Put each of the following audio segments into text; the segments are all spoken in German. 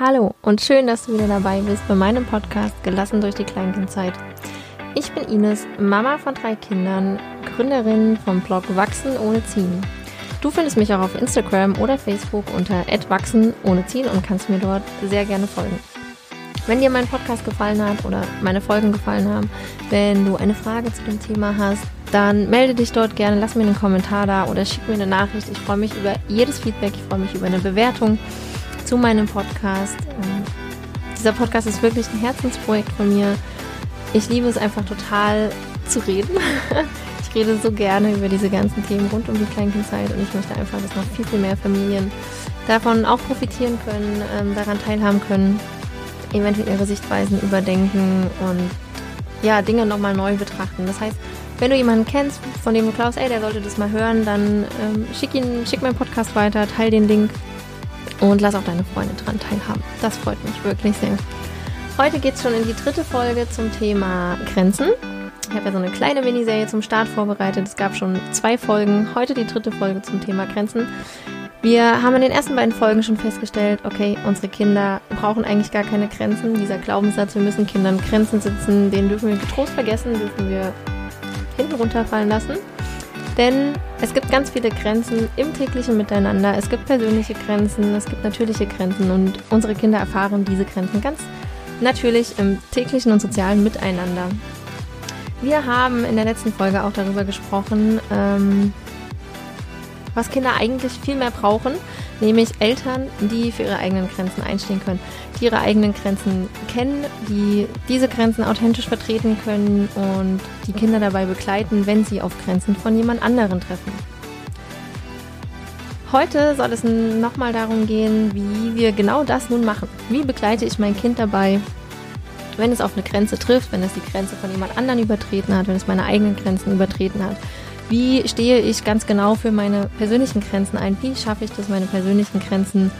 Hallo und schön, dass du wieder dabei bist bei meinem Podcast Gelassen durch die Kleinkindzeit. Ich bin Ines, Mama von drei Kindern, Gründerin vom Blog Wachsen ohne Ziehen. Du findest mich auch auf Instagram oder Facebook unter @wachsen ohne Ziehen und kannst mir dort sehr gerne folgen. Wenn dir mein Podcast gefallen hat oder meine Folgen gefallen haben, wenn du eine Frage zu dem Thema hast, dann melde dich dort gerne, lass mir einen Kommentar da oder schick mir eine Nachricht. Ich freue mich über jedes Feedback, ich freue mich über eine Bewertung zu meinem Podcast. Dieser Podcast ist wirklich ein Herzensprojekt von mir. Ich liebe es einfach total zu reden. Ich rede so gerne über diese ganzen Themen rund um die Kleinkindzeit und ich möchte einfach, dass noch viel, viel mehr Familien davon auch profitieren können, ähm, daran teilhaben können, eventuell ihre Sichtweisen überdenken und ja, Dinge nochmal neu betrachten. Das heißt, wenn du jemanden kennst, von dem du glaubst, ey, der sollte das mal hören, dann ähm, schick ihn, schick meinen Podcast weiter, teil den Link und lass auch deine Freunde dran teilhaben. Das freut mich wirklich sehr. Heute geht es schon in die dritte Folge zum Thema Grenzen. Ich habe ja so eine kleine Miniserie zum Start vorbereitet. Es gab schon zwei Folgen. Heute die dritte Folge zum Thema Grenzen. Wir haben in den ersten beiden Folgen schon festgestellt, okay, unsere Kinder brauchen eigentlich gar keine Grenzen. Dieser Glaubenssatz, wir müssen Kindern Grenzen setzen, den dürfen wir getrost vergessen, dürfen wir hinten runterfallen lassen. Denn es gibt ganz viele Grenzen im täglichen Miteinander. Es gibt persönliche Grenzen, es gibt natürliche Grenzen und unsere Kinder erfahren diese Grenzen ganz natürlich im täglichen und sozialen Miteinander. Wir haben in der letzten Folge auch darüber gesprochen, ähm, was Kinder eigentlich viel mehr brauchen, nämlich Eltern, die für ihre eigenen Grenzen einstehen können, ihre eigenen Grenzen kennen, die diese Grenzen authentisch vertreten können und die Kinder dabei begleiten, wenn sie auf Grenzen von jemand anderen treffen. Heute soll es nochmal darum gehen, wie wir genau das nun machen. Wie begleite ich mein Kind dabei, wenn es auf eine Grenze trifft, wenn es die Grenze von jemand anderen übertreten hat, wenn es meine eigenen Grenzen übertreten hat. Wie stehe ich ganz genau für meine persönlichen Grenzen ein? Wie schaffe ich das, meine persönlichen Grenzen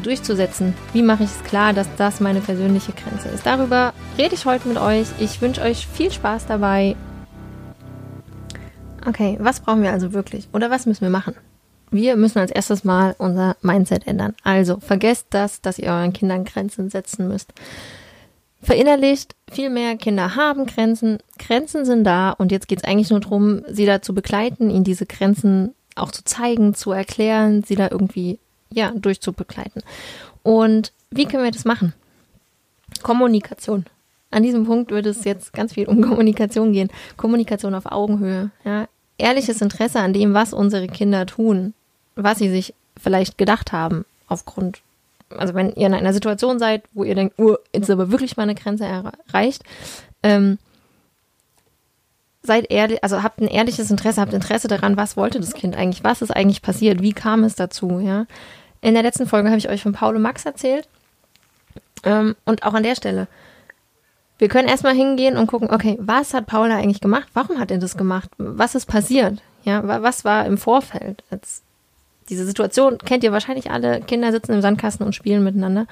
durchzusetzen? Wie mache ich es klar, dass das meine persönliche Grenze ist? Darüber rede ich heute mit euch. Ich wünsche euch viel Spaß dabei. Okay, was brauchen wir also wirklich? Oder was müssen wir machen? Wir müssen als erstes mal unser Mindset ändern. Also vergesst das, dass ihr euren Kindern Grenzen setzen müsst verinnerlicht, viel mehr Kinder haben Grenzen, Grenzen sind da und jetzt geht es eigentlich nur darum, sie da zu begleiten, ihnen diese Grenzen auch zu zeigen, zu erklären, sie da irgendwie ja durchzubegleiten. Und wie können wir das machen? Kommunikation. An diesem Punkt würde es jetzt ganz viel um Kommunikation gehen. Kommunikation auf Augenhöhe. Ja. Ehrliches Interesse an dem, was unsere Kinder tun, was sie sich vielleicht gedacht haben, aufgrund also wenn ihr in einer Situation seid, wo ihr denkt, oh, jetzt ist aber wirklich meine Grenze erreicht, ähm, seid ehrlich, also habt ein ehrliches Interesse, habt Interesse daran, was wollte das Kind eigentlich, was ist eigentlich passiert, wie kam es dazu, ja. In der letzten Folge habe ich euch von Paul und Max erzählt. Ähm, und auch an der Stelle. Wir können erstmal hingehen und gucken, okay, was hat Paula eigentlich gemacht? Warum hat er das gemacht? Was ist passiert? Ja, was war im Vorfeld? Jetzt diese Situation kennt ihr wahrscheinlich alle. Kinder sitzen im Sandkasten und spielen miteinander.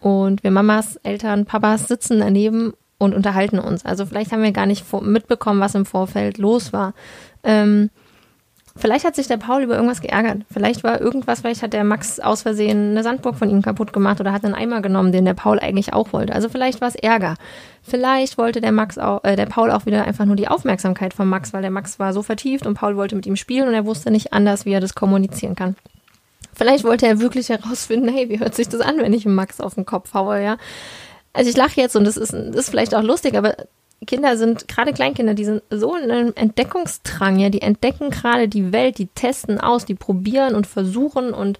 Und wir Mamas, Eltern, Papas sitzen daneben und unterhalten uns. Also vielleicht haben wir gar nicht mitbekommen, was im Vorfeld los war. Ähm, vielleicht hat sich der Paul über irgendwas geärgert. Vielleicht war irgendwas, vielleicht hat der Max aus Versehen eine Sandburg von ihm kaputt gemacht oder hat einen Eimer genommen, den der Paul eigentlich auch wollte. Also vielleicht war es Ärger. Vielleicht wollte der Max auch, äh, der Paul auch wieder einfach nur die Aufmerksamkeit von Max, weil der Max war so vertieft und Paul wollte mit ihm spielen und er wusste nicht anders, wie er das kommunizieren kann. Vielleicht wollte er wirklich herausfinden, hey, wie hört sich das an, wenn ich Max auf den Kopf haue, ja? Also ich lache jetzt und das ist, das ist vielleicht auch lustig, aber Kinder sind, gerade Kleinkinder, die sind so in einem Entdeckungsdrang, ja, die entdecken gerade die Welt, die testen aus, die probieren und versuchen und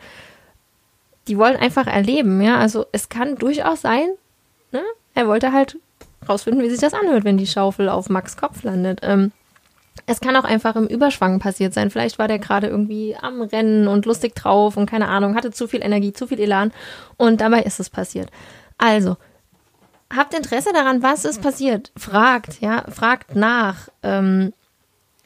die wollen einfach erleben, ja. Also es kann durchaus sein, ne? Er wollte halt rausfinden, wie sich das anhört, wenn die Schaufel auf Max Kopf landet. Ähm, es kann auch einfach im Überschwang passiert sein. Vielleicht war der gerade irgendwie am Rennen und lustig drauf und keine Ahnung, hatte zu viel Energie, zu viel Elan und dabei ist es passiert. Also, habt Interesse daran, was ist passiert. Fragt, ja, fragt nach. Ähm,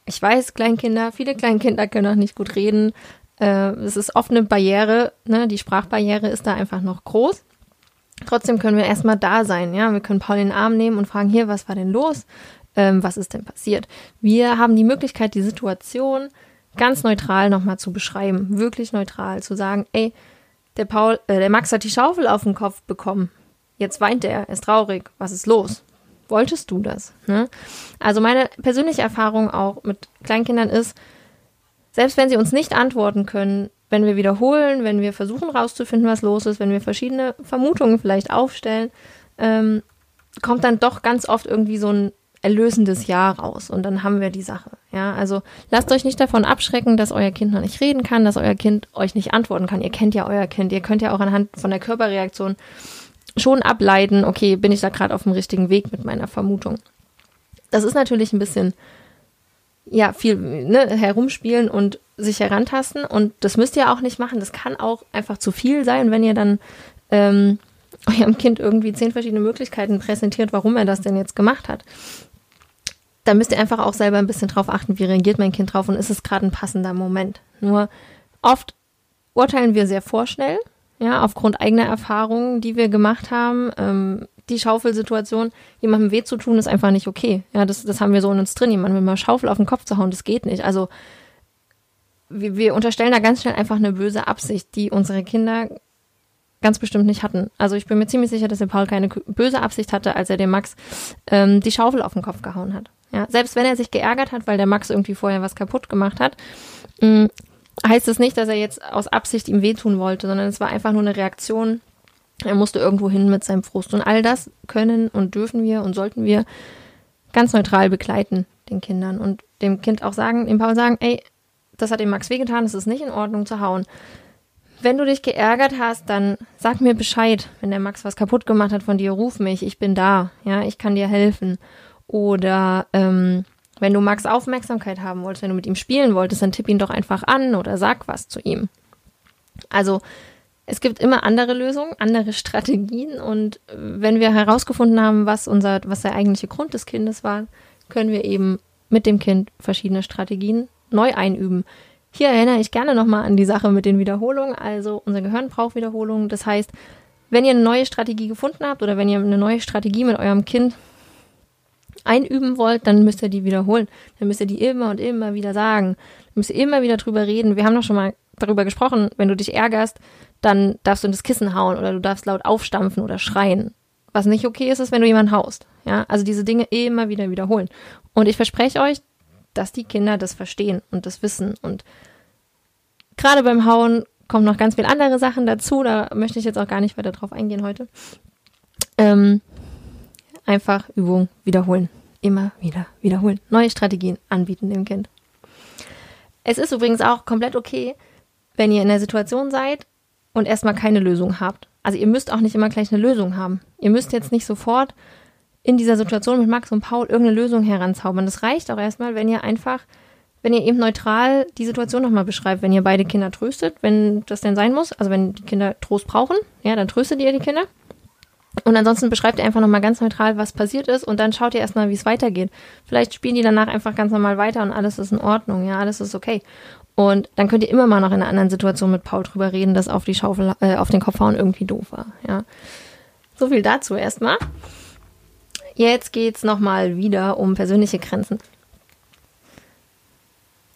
ich weiß, Kleinkinder, viele Kleinkinder können auch nicht gut reden. Äh, es ist oft eine Barriere, ne? die Sprachbarriere ist da einfach noch groß. Trotzdem können wir erstmal da sein, ja. Wir können Paul in den Arm nehmen und fragen, hier, was war denn los? Ähm, was ist denn passiert? Wir haben die Möglichkeit, die Situation ganz neutral nochmal zu beschreiben, wirklich neutral, zu sagen, ey, der Paul, äh, der Max hat die Schaufel auf den Kopf bekommen. Jetzt weint er, ist traurig. Was ist los? Wolltest du das? Ne? Also meine persönliche Erfahrung auch mit Kleinkindern ist, selbst wenn sie uns nicht antworten können, wenn wir wiederholen, wenn wir versuchen rauszufinden, was los ist, wenn wir verschiedene Vermutungen vielleicht aufstellen, ähm, kommt dann doch ganz oft irgendwie so ein erlösendes Ja raus und dann haben wir die Sache. Ja, also lasst euch nicht davon abschrecken, dass euer Kind noch nicht reden kann, dass euer Kind euch nicht antworten kann. Ihr kennt ja euer Kind, ihr könnt ja auch anhand von der Körperreaktion schon ableiten, okay, bin ich da gerade auf dem richtigen Weg mit meiner Vermutung. Das ist natürlich ein bisschen ja, viel ne, herumspielen und sich herantasten und das müsst ihr auch nicht machen. Das kann auch einfach zu viel sein, wenn ihr dann ähm, eurem Kind irgendwie zehn verschiedene Möglichkeiten präsentiert, warum er das denn jetzt gemacht hat da müsst ihr einfach auch selber ein bisschen drauf achten, wie reagiert mein Kind drauf und ist es gerade ein passender Moment. Nur oft urteilen wir sehr vorschnell, ja, aufgrund eigener Erfahrungen, die wir gemacht haben. Ähm, die Schaufelsituation, jemandem weh zu tun, ist einfach nicht okay. Ja, das, das haben wir so in uns drin, jemandem mit einer Schaufel auf den Kopf zu hauen, das geht nicht. Also wir, wir unterstellen da ganz schnell einfach eine böse Absicht, die unsere Kinder ganz bestimmt nicht hatten. Also ich bin mir ziemlich sicher, dass der Paul keine böse Absicht hatte, als er dem Max ähm, die Schaufel auf den Kopf gehauen hat. Ja, selbst wenn er sich geärgert hat, weil der Max irgendwie vorher was kaputt gemacht hat, mh, mm, heißt es nicht, dass er jetzt aus Absicht ihm wehtun wollte, sondern es war einfach nur eine Reaktion. Er musste irgendwo hin mit seinem Frust. Und all das können und dürfen wir und sollten wir ganz neutral begleiten, den Kindern. Und dem Kind auch sagen, dem Paul sagen, ey, das hat dem Max wehgetan, es ist nicht in Ordnung zu hauen. Wenn du dich geärgert hast, dann sag mir Bescheid. Wenn der Max was kaputt gemacht hat von dir, ruf mich, ich bin da, ja, ich kann dir helfen. Oder ähm, wenn du Max Aufmerksamkeit haben wolltest, wenn du mit ihm spielen wolltest, dann tipp ihn doch einfach an oder sag was zu ihm. Also es gibt immer andere Lösungen, andere Strategien und wenn wir herausgefunden haben, was unser, was der eigentliche Grund des Kindes war, können wir eben mit dem Kind verschiedene Strategien neu einüben. Hier erinnere ich gerne nochmal an die Sache mit den Wiederholungen. Also unser Gehirn braucht Wiederholungen. Das heißt, wenn ihr eine neue Strategie gefunden habt oder wenn ihr eine neue Strategie mit eurem Kind einüben wollt, dann müsst ihr die wiederholen. Dann müsst ihr die immer und immer wieder sagen. Dann müsst ihr immer wieder drüber reden. Wir haben doch schon mal darüber gesprochen, wenn du dich ärgerst, dann darfst du in das Kissen hauen oder du darfst laut aufstampfen oder schreien. Was nicht okay ist, ist, wenn du jemanden haust. Ja, also diese Dinge immer wieder wiederholen. Und ich verspreche euch, dass die Kinder das verstehen und das wissen. Und gerade beim Hauen kommen noch ganz viele andere Sachen dazu. Da möchte ich jetzt auch gar nicht weiter drauf eingehen heute. Ähm, einfach Übung wiederholen. Immer wieder wiederholen. Neue Strategien anbieten dem Kind. Es ist übrigens auch komplett okay, wenn ihr in der Situation seid und erstmal keine Lösung habt. Also ihr müsst auch nicht immer gleich eine Lösung haben. Ihr müsst jetzt nicht sofort in dieser Situation mit Max und Paul irgendeine Lösung heranzaubern. Das reicht auch erstmal, wenn ihr einfach, wenn ihr eben neutral die Situation nochmal beschreibt, wenn ihr beide Kinder tröstet, wenn das denn sein muss, also wenn die Kinder Trost brauchen, ja, dann tröstet ihr die Kinder. Und ansonsten beschreibt ihr einfach nochmal ganz neutral, was passiert ist und dann schaut ihr erstmal, wie es weitergeht. Vielleicht spielen die danach einfach ganz normal weiter und alles ist in Ordnung, ja, alles ist okay. Und dann könnt ihr immer mal noch in einer anderen Situation mit Paul drüber reden, dass auf die Schaufel, äh, auf den Kopf hauen irgendwie doof war, ja. So viel dazu erstmal. Jetzt geht's nochmal wieder um persönliche Grenzen.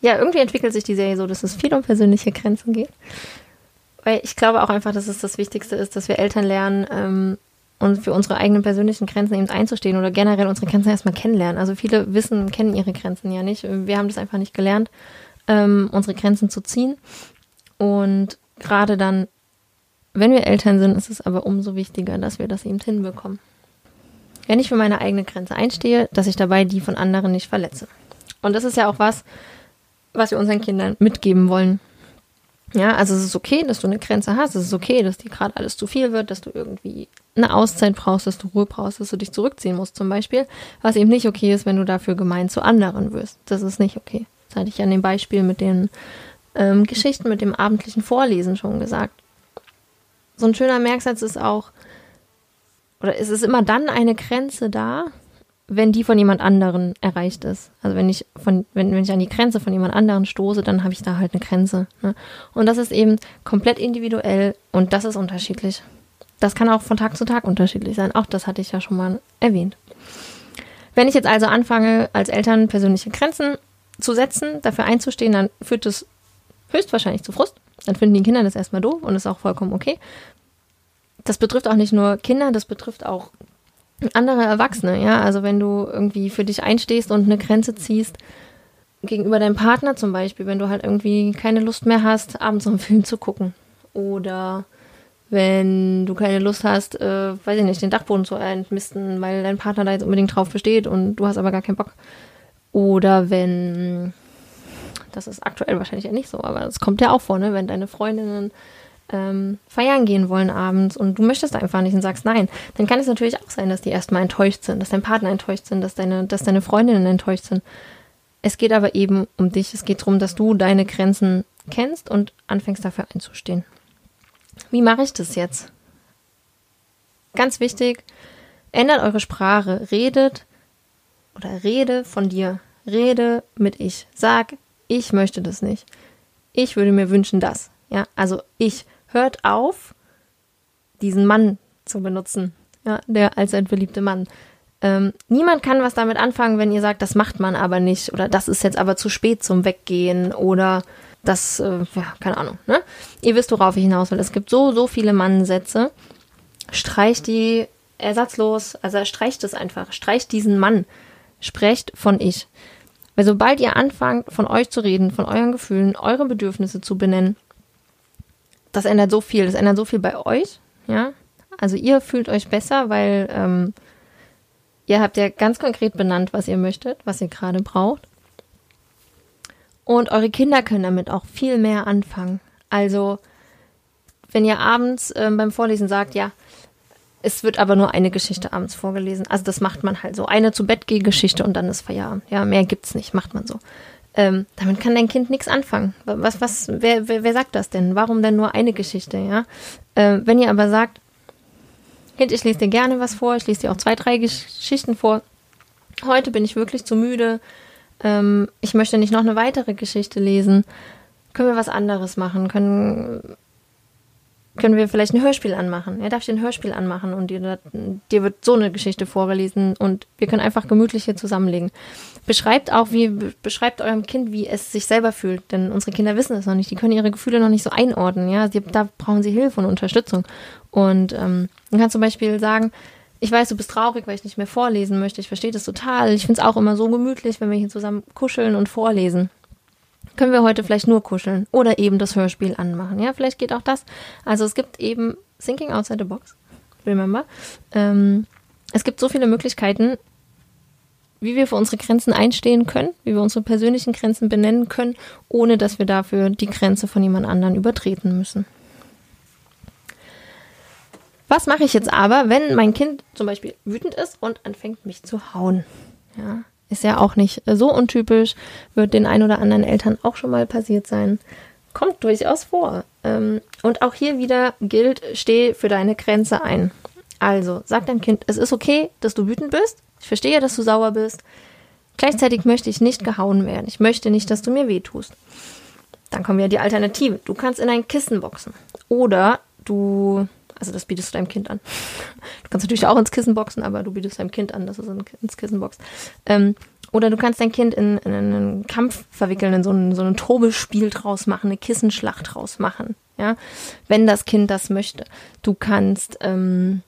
Ja, irgendwie entwickelt sich die Serie so, dass es viel um persönliche Grenzen geht. Weil ich glaube auch einfach, dass es das Wichtigste ist, dass wir Eltern lernen, ähm, und für unsere eigenen persönlichen Grenzen eben einzustehen oder generell unsere Grenzen erstmal kennenlernen. Also viele wissen, kennen ihre Grenzen ja nicht. Wir haben das einfach nicht gelernt, ähm, unsere Grenzen zu ziehen. Und gerade dann, wenn wir Eltern sind, ist es aber umso wichtiger, dass wir das eben hinbekommen. Wenn ich für meine eigene Grenze einstehe, dass ich dabei die von anderen nicht verletze. Und das ist ja auch was, was wir unseren Kindern mitgeben wollen. Ja, also es ist okay, dass du eine Grenze hast. Es ist okay, dass dir gerade alles zu viel wird, dass du irgendwie eine Auszeit brauchst, dass du Ruhe brauchst, dass du dich zurückziehen musst zum Beispiel. Was eben nicht okay ist, wenn du dafür gemein zu anderen wirst. Das ist nicht okay. Das hatte ich an dem Beispiel mit den ähm, Geschichten, mit dem abendlichen Vorlesen schon gesagt. So ein schöner Merksatz ist auch, oder es ist immer dann eine Grenze da, wenn die von jemand anderen erreicht ist. Also wenn ich von, wenn, wenn ich an die Grenze von jemand anderen stoße, dann habe ich da halt eine Grenze. Ne? Und das ist eben komplett individuell und das ist unterschiedlich. Das kann auch von Tag zu Tag unterschiedlich sein. Auch das hatte ich ja schon mal erwähnt. Wenn ich jetzt also anfange, als Eltern persönliche Grenzen zu setzen, dafür einzustehen, dann führt das höchstwahrscheinlich zu Frust. dann finden die Kinder das erstmal doof und ist auch vollkommen okay. Das betrifft auch nicht nur Kinder, das betrifft auch andere Erwachsene, ja. Also wenn du irgendwie für dich einstehst und eine Grenze ziehst, gegenüber deinem Partner zum Beispiel, wenn du halt irgendwie keine Lust mehr hast, abends einen Film zu gucken. Oder wenn du keine Lust hast, äh, weiß ich nicht, den Dachboden zu entmisten, weil dein Partner da jetzt unbedingt drauf besteht und du hast aber gar keinen Bock. Oder wenn, das ist aktuell wahrscheinlich ja nicht so, aber es kommt ja auch vor, ne, wenn deine Freundinnen ähm, feiern gehen wollen abends und du möchtest einfach nicht und sagst nein, dann kann es natürlich auch sein, dass die erstmal enttäuscht sind, dass dein Partner enttäuscht sind, dass deine, dass deine Freundinnen enttäuscht sind. Es geht aber eben um dich. Es geht darum, dass du deine Grenzen kennst und anfängst dafür einzustehen. Wie mache ich das jetzt? Ganz wichtig, ändert eure Sprache. Redet oder rede von dir. Rede mit ich. Sag, ich möchte das nicht. Ich würde mir wünschen das. Ja, also ich. Hört auf, diesen Mann zu benutzen. Ja, der als ein verliebter Mann. Ähm, niemand kann was damit anfangen, wenn ihr sagt, das macht man aber nicht oder das ist jetzt aber zu spät zum Weggehen oder das, äh, ja, keine Ahnung. Ne? Ihr wisst, worauf ich hinaus will. Es gibt so, so viele Mannsätze. Streicht die ersatzlos, also streicht es einfach. Streicht diesen Mann. Sprecht von ich. Weil sobald ihr anfangt, von euch zu reden, von euren Gefühlen, eure Bedürfnisse zu benennen, das ändert so viel. Das ändert so viel bei euch, ja. Also ihr fühlt euch besser, weil ähm, Ihr habt ja ganz konkret benannt, was ihr möchtet, was ihr gerade braucht. Und eure Kinder können damit auch viel mehr anfangen. Also, wenn ihr abends äh, beim Vorlesen sagt, ja, es wird aber nur eine Geschichte abends vorgelesen. Also das macht man halt so. Eine zu Bett Geschichte und dann ist Feierabend. Ja, mehr gibt's nicht, macht man so. Ähm, damit kann dein Kind nichts anfangen. Was, was, wer, wer, wer sagt das denn? Warum denn nur eine Geschichte, ja? Äh, wenn ihr aber sagt, Kind, ich lese dir gerne was vor. Ich lese dir auch zwei, drei Geschichten vor. Heute bin ich wirklich zu müde. Ähm, ich möchte nicht noch eine weitere Geschichte lesen. Können wir was anderes machen? Können können wir vielleicht ein Hörspiel anmachen. Er darf dir ein Hörspiel anmachen und dir, dir wird so eine Geschichte vorgelesen und wir können einfach gemütlich hier zusammenlegen. Beschreibt auch, wie, beschreibt eurem Kind, wie es sich selber fühlt, denn unsere Kinder wissen es noch nicht, die können ihre Gefühle noch nicht so einordnen, ja, sie, da brauchen sie Hilfe und Unterstützung. Und ähm, man kann zum Beispiel sagen, ich weiß, du bist traurig, weil ich nicht mehr vorlesen möchte. Ich verstehe das total. Ich finde es auch immer so gemütlich, wenn wir hier zusammen kuscheln und vorlesen können wir heute vielleicht nur kuscheln oder eben das Hörspiel anmachen. Ja, vielleicht geht auch das. Also es gibt eben Thinking Outside the Box, remember. Ähm, es gibt so viele Möglichkeiten, wie wir für unsere Grenzen einstehen können, wie wir unsere persönlichen Grenzen benennen können, ohne dass wir dafür die Grenze von jemand anderen übertreten müssen. Was mache ich jetzt aber, wenn mein Kind zum Beispiel wütend ist und anfängt, mich zu hauen? Ja, ist ja auch nicht so untypisch, wird den ein oder anderen Eltern auch schon mal passiert sein. Kommt durchaus vor. Ähm, und auch hier wieder gilt, steh für deine Grenze ein. Also, sag deinem Kind, es ist okay, dass du wütend bist. Ich verstehe, dass du sauer bist. Gleichzeitig möchte ich nicht gehauen werden. Ich möchte nicht, dass du mir wehtust. Dann kommen ja die Alternative. Du kannst in ein Kissen boxen. Oder du also das bietest du deinem Kind an. Du kannst natürlich auch ins Kissen boxen, aber du bietest deinem Kind an, dass es ins Kissen boxt. Ähm, oder du kannst dein Kind in, in, einen Kampf verwickeln, in so ein, so ein Tobespiel draus machen, eine Kissenschlacht draus machen. Ja, wenn das Kind das möchte. Du kannst ähm,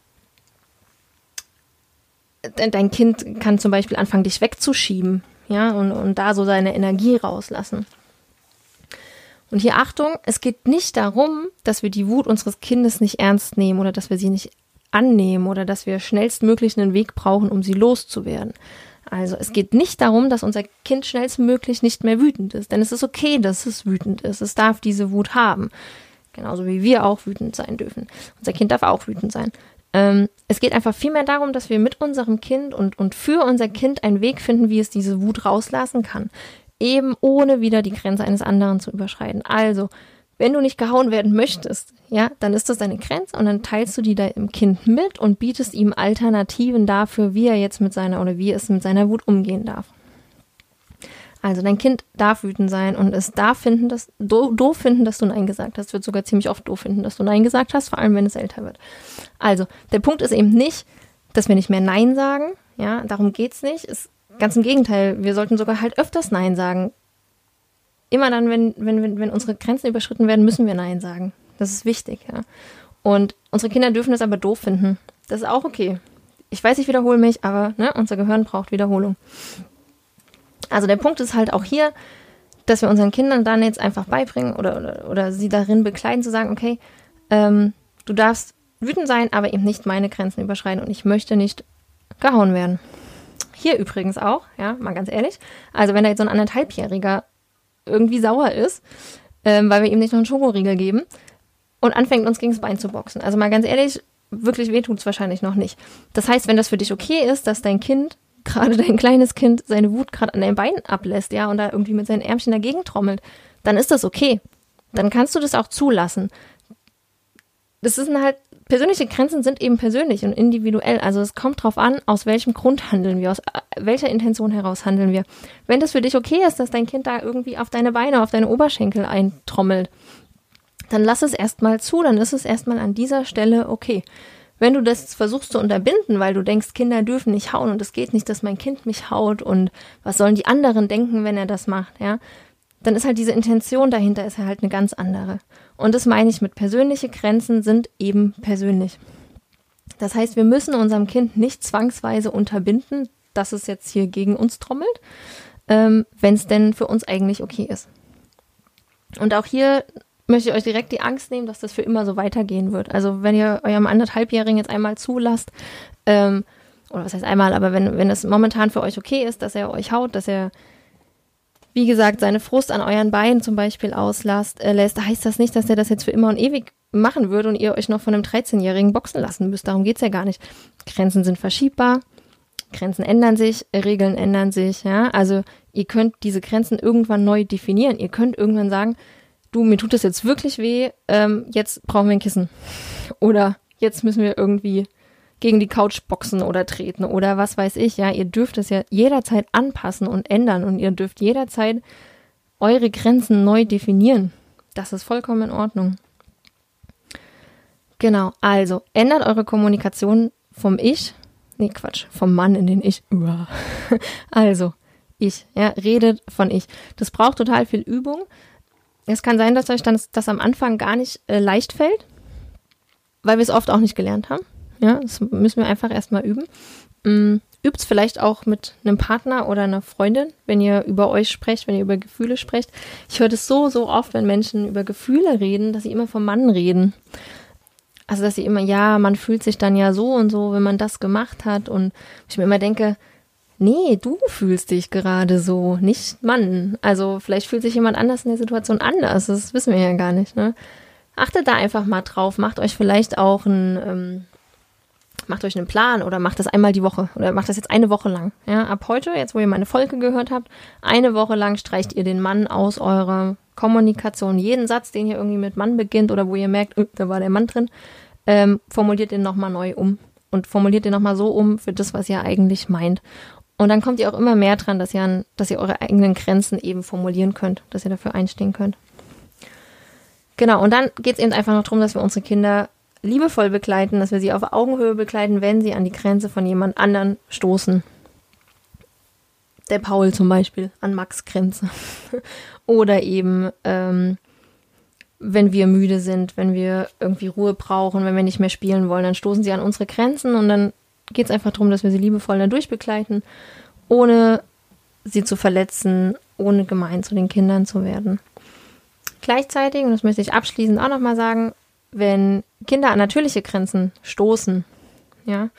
dein Kind kann zum Beispiel anfangen, dich wegzuschieben, ja, und, und da so seine Energie rauslassen. Und hier Achtung, es geht nicht darum, dass wir die Wut unseres Kindes nicht ernst nehmen oder dass wir sie nicht annehmen oder dass wir schnellstmöglich einen Weg brauchen, um sie loszuwerden. Also es geht nicht darum, dass unser Kind schnellstmöglich nicht mehr wütend ist, denn es ist okay, dass es wütend ist. Es darf diese Wut haben. Genauso wie wir auch wütend sein dürfen. Unser Kind darf auch wütend sein. Ähm, es geht einfach vielmehr darum, dass wir mit unserem Kind und, und für unser Kind einen Weg finden, wie es diese Wut rauslassen kann eben ohne wieder die Grenze eines anderen zu überschreiten. Also, wenn du nicht gehauen werden möchtest, ja, dann ist das deine Grenze und dann teilst du die deinem Kind mit und bietest ihm Alternativen dafür, wie er jetzt mit seiner oder wie es mit seiner Wut umgehen darf. Also dein Kind darf wütend sein und es darf finden, dass doof finden, dass du Nein gesagt hast. Wird sogar ziemlich oft doof finden, dass du Nein gesagt hast, vor allem wenn es älter wird. Also der Punkt ist eben nicht, dass wir nicht mehr Nein sagen. Ja, darum geht's nicht. Es Ganz im Gegenteil, wir sollten sogar halt öfters Nein sagen. Immer dann, wenn, wenn, wenn, unsere Grenzen überschritten werden, müssen wir Nein sagen. Das ist wichtig, ja. Und unsere Kinder dürfen das aber doof finden. Das ist auch okay. Ich weiß, ich wiederhole mich, aber ne, unser Gehirn braucht Wiederholung. Also der Punkt ist halt auch hier, dass wir unseren Kindern dann jetzt einfach beibringen oder, oder, oder sie darin bekleiden, zu sagen, okay, ähm, du darfst wütend sein, aber eben nicht meine Grenzen überschreiten und ich möchte nicht gehauen werden. Hier übrigens auch, ja, mal ganz ehrlich. Also wenn da jetzt so ein anderthalbjähriger irgendwie sauer ist, ähm, weil wir ihm nicht noch einen Schokoriegel geben und anfängt uns gegen das Bein zu boxen. Also mal ganz ehrlich, wirklich weh tut es wahrscheinlich noch nicht. Das heißt, wenn das für dich okay ist, dass dein Kind, gerade dein kleines Kind, seine Wut gerade an deinem Bein ablässt, ja, und da irgendwie mit seinen Ärmchen dagegen trommelt, dann ist das okay. Dann kannst du das auch zulassen. Das ist halt persönliche Grenzen sind eben persönlich und individuell. Also es kommt drauf an, aus welchem Grund handeln wir, aus äh, welcher Intention heraus handeln wir. Wenn das für dich okay ist, dass dein Kind da irgendwie auf deine Beine, auf deine Oberschenkel eintrommelt, dann lass es erstmal zu, dann ist es erstmal an dieser Stelle okay. Wenn du das versuchst zu unterbinden, weil du denkst, Kinder dürfen nicht hauen und es geht nicht, dass mein Kind mich haut und was sollen die anderen denken, wenn er das macht, ja, dann ist halt diese Intention dahinter ist halt eine ganz andere. Und das meine ich mit persönliche Grenzen sind eben persönlich. Das heißt, wir müssen unserem Kind nicht zwangsweise unterbinden, dass es jetzt hier gegen uns trommelt, ähm, wenn es denn für uns eigentlich okay ist. Und auch hier möchte ich euch direkt die Angst nehmen, dass das für immer so weitergehen wird. Also wenn ihr eurem anderthalbjährigen jetzt einmal zulasst, ähm, oder was heißt einmal, aber wenn, wenn es momentan für euch okay ist, dass er euch haut, dass er wie gesagt, seine Frust an euren Beinen zum Beispiel auslässt, äh, lässt, heißt das nicht, dass er das jetzt für immer und ewig machen würde und ihr euch noch von einem 13-Jährigen boxen lassen müsst. Darum geht's ja gar nicht. Grenzen sind verschiebbar, Grenzen ändern sich, Regeln ändern sich, ja. Also ihr könnt diese Grenzen irgendwann neu definieren. Ihr könnt irgendwann sagen, du, mir tut das jetzt wirklich weh, ähm, jetzt brauchen wir ein Kissen. Oder jetzt müssen wir irgendwie gegen die Couch boxen oder treten oder was weiß ich. Ja, ihr dürft es ja jederzeit anpassen und ändern und ihr dürft jederzeit eure Grenzen neu definieren. Das ist vollkommen in Ordnung. Genau, also ändert eure Kommunikation vom Ich, nee Quatsch, vom Mann in den Ich. Also, ich, ja, redet von Ich. Das braucht total viel Übung. Es kann sein, dass euch dann das, das am Anfang gar nicht äh, leicht fällt, weil wir es oft auch nicht gelernt haben. Ja, das müssen wir einfach erstmal üben. Mhm. Übt es vielleicht auch mit einem Partner oder einer Freundin, wenn ihr über euch sprecht, wenn ihr über Gefühle sprecht. Ich höre das so, so oft, wenn Menschen über Gefühle reden, dass sie immer vom Mann reden. Also, dass sie immer, ja, man fühlt sich dann ja so und so, wenn man das gemacht hat. Und ich mir immer denke, nee, du fühlst dich gerade so, nicht Mann. Also, vielleicht fühlt sich jemand anders in der Situation anders. Das wissen wir ja gar nicht, ne? Achtet da einfach mal drauf. Macht euch vielleicht auch ein, ähm, macht euch einen Plan oder macht das einmal die Woche oder macht das jetzt eine Woche lang. Ja, ab heute, jetzt wo ihr meine Folge gehört habt, eine Woche lang streicht ihr den Mann aus eurer Kommunikation. Jeden Satz, den ihr irgendwie mit Mann beginnt oder wo ihr merkt, äh, da war der Mann drin, ähm, formuliert den nochmal neu um und formuliert den nochmal so um für das, was ihr eigentlich meint. Und dann kommt ihr auch immer mehr dran, dass ihr, dass ihr eure eigenen Grenzen eben formulieren könnt, dass ihr dafür einstehen könnt. Genau, und dann geht es eben einfach noch darum, dass wir unsere Kinder liebevoll begleiten, dass wir sie auf Augenhöhe begleiten, wenn sie an die Grenze von jemand anderen stoßen. Der Paul zum Beispiel an Max Grenze. Oder eben, ähm, wenn wir müde sind, wenn wir irgendwie Ruhe brauchen, wenn wir nicht mehr spielen wollen, dann stoßen sie an unsere Grenzen und dann geht es einfach darum, dass wir sie liebevoll dadurch begleiten, ohne sie zu verletzen, ohne gemein zu den Kindern zu werden. Gleichzeitig, und das möchte ich abschließend auch nochmal sagen, wenn Kinder an natürliche Grenzen stoßen, ja,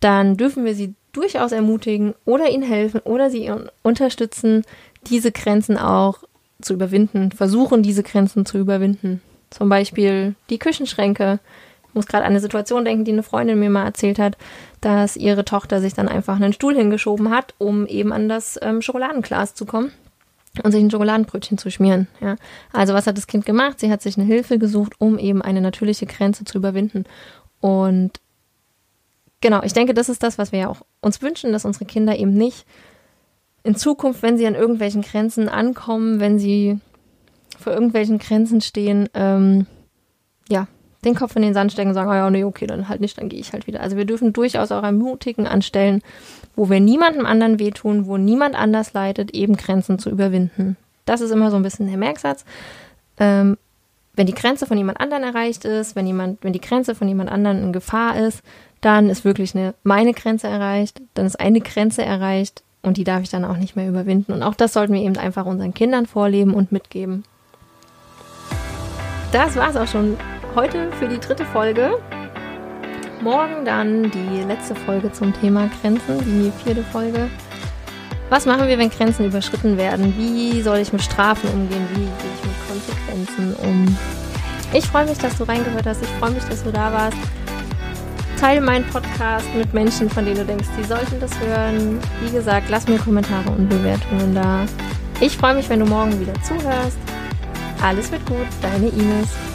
dann dürfen wir sie durchaus ermutigen oder ihnen helfen oder sie unterstützen, diese Grenzen auch zu überwinden, versuchen, diese Grenzen zu überwinden. Zum Beispiel die Küchenschränke. Ich muss gerade an eine Situation denken, die eine Freundin mir mal erzählt hat, dass ihre Tochter sich dann einfach einen Stuhl hingeschoben hat, um eben an das ähm, Schokoladenglas zu kommen und sich ein Schokoladenbrötchen zu schmieren. Ja. Also was hat das Kind gemacht? Sie hat sich eine Hilfe gesucht, um eben eine natürliche Grenze zu überwinden. Und genau, ich denke, das ist das, was wir ja auch uns wünschen, dass unsere Kinder eben nicht in Zukunft, wenn sie an irgendwelchen Grenzen ankommen, wenn sie vor irgendwelchen Grenzen stehen, ähm, ja, den Kopf in den Sand stecken und sagen, oh ja, nee, okay, dann halt nicht, dann gehe ich halt wieder. Also wir dürfen durchaus auch ermutigen anstellen, wo wir niemandem anderen wehtun, wo niemand anders leidet, eben Grenzen zu überwinden. Das ist immer so ein bisschen der Merksatz. Ähm, wenn die Grenze von jemand anderen erreicht ist, wenn jemand, wenn die Grenze von jemand anderen in Gefahr ist, dann ist wirklich eine meine Grenze erreicht, dann ist eine Grenze erreicht und die darf ich dann auch nicht mehr überwinden. Und auch das sollten wir eben einfach unseren Kindern vorleben und mitgeben. Das war es auch schon heute für die dritte Folge. Morgen dann die letzte Folge zum Thema Grenzen, die vierte Folge. Was machen wir, wenn Grenzen überschritten werden? Wie soll ich mit Strafen umgehen? Wie gehe ich mit Konsequenzen um? Ich freue mich, dass du reingehört hast. Ich freue mich, dass du da warst. Teile meinen Podcast mit Menschen, von denen du denkst, die sollten das hören. Wie gesagt, lass mir Kommentare und Bewertungen da. Ich freue mich, wenn du morgen wieder zuhörst. Alles wird gut, deine Ines.